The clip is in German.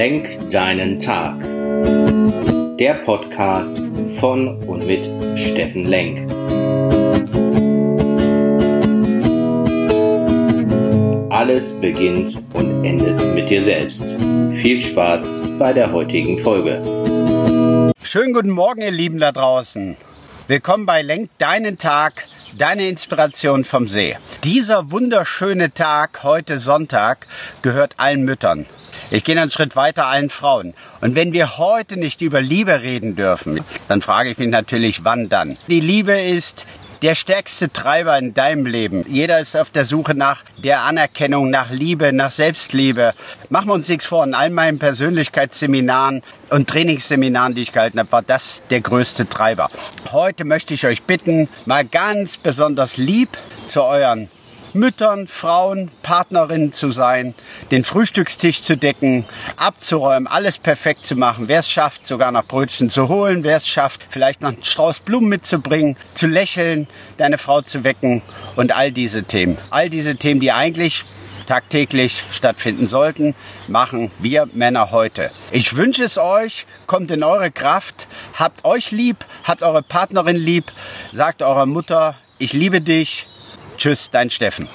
Lenk deinen Tag. Der Podcast von und mit Steffen Lenk. Alles beginnt und endet mit dir selbst. Viel Spaß bei der heutigen Folge. Schönen guten Morgen, ihr Lieben da draußen. Willkommen bei Lenk deinen Tag, deine Inspiration vom See. Dieser wunderschöne Tag, heute Sonntag, gehört allen Müttern. Ich gehe einen Schritt weiter allen Frauen. Und wenn wir heute nicht über Liebe reden dürfen, dann frage ich mich natürlich, wann dann? Die Liebe ist der stärkste Treiber in deinem Leben. Jeder ist auf der Suche nach der Anerkennung, nach Liebe, nach Selbstliebe. Machen wir uns nichts vor. In all meinen Persönlichkeitsseminaren und Trainingsseminaren, die ich gehalten habe, war das der größte Treiber. Heute möchte ich euch bitten, mal ganz besonders lieb zu euren Müttern, Frauen, Partnerinnen zu sein, den Frühstückstisch zu decken, abzuräumen, alles perfekt zu machen. Wer es schafft, sogar noch Brötchen zu holen, wer es schafft, vielleicht noch einen Strauß Blumen mitzubringen, zu lächeln, deine Frau zu wecken und all diese Themen. All diese Themen, die eigentlich tagtäglich stattfinden sollten, machen wir Männer heute. Ich wünsche es euch, kommt in eure Kraft, habt euch lieb, habt eure Partnerin lieb, sagt eurer Mutter, ich liebe dich, Tschüss, dein Steffen.